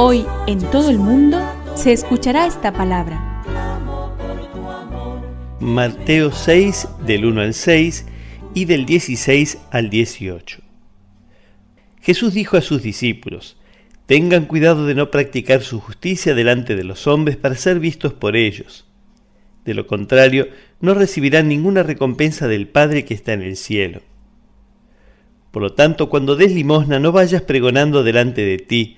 Hoy en todo el mundo se escuchará esta palabra. Mateo 6 del 1 al 6 y del 16 al 18. Jesús dijo a sus discípulos, Tengan cuidado de no practicar su justicia delante de los hombres para ser vistos por ellos. De lo contrario, no recibirán ninguna recompensa del Padre que está en el cielo. Por lo tanto, cuando des limosna, no vayas pregonando delante de ti,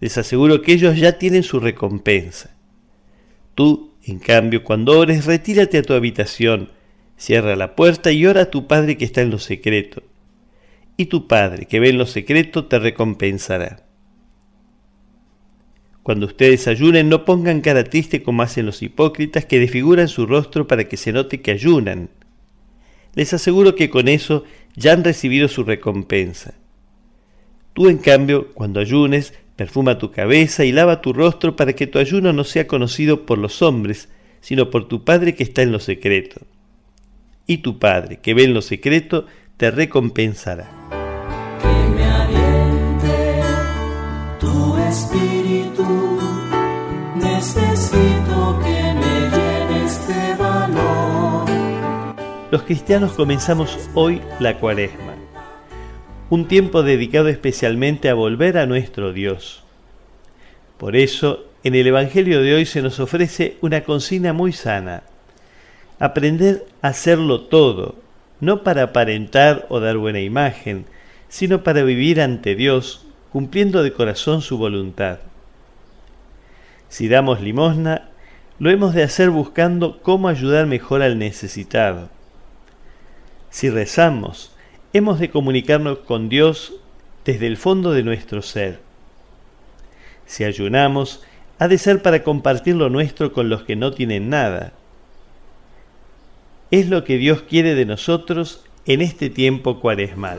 Les aseguro que ellos ya tienen su recompensa. Tú, en cambio, cuando ores, retírate a tu habitación, Cierra la puerta y ora a tu Padre que está en lo secreto. Y tu Padre que ve en lo secreto te recompensará. Cuando ustedes ayunen, no pongan cara triste como hacen los hipócritas que desfiguran su rostro para que se note que ayunan. Les aseguro que con eso ya han recibido su recompensa. Tú, en cambio, cuando ayunes, perfuma tu cabeza y lava tu rostro para que tu ayuno no sea conocido por los hombres, sino por tu Padre que está en lo secreto y tu Padre, que ve en lo secreto, te recompensará. Que me aliente tu espíritu. Necesito que me llenes de valor. Los cristianos comenzamos hoy la cuaresma, un tiempo dedicado especialmente a volver a nuestro Dios. Por eso, en el Evangelio de hoy se nos ofrece una consigna muy sana Aprender a hacerlo todo, no para aparentar o dar buena imagen, sino para vivir ante Dios, cumpliendo de corazón su voluntad. Si damos limosna, lo hemos de hacer buscando cómo ayudar mejor al necesitado. Si rezamos, hemos de comunicarnos con Dios desde el fondo de nuestro ser. Si ayunamos, ha de ser para compartir lo nuestro con los que no tienen nada es lo que Dios quiere de nosotros en este tiempo cuaresmal.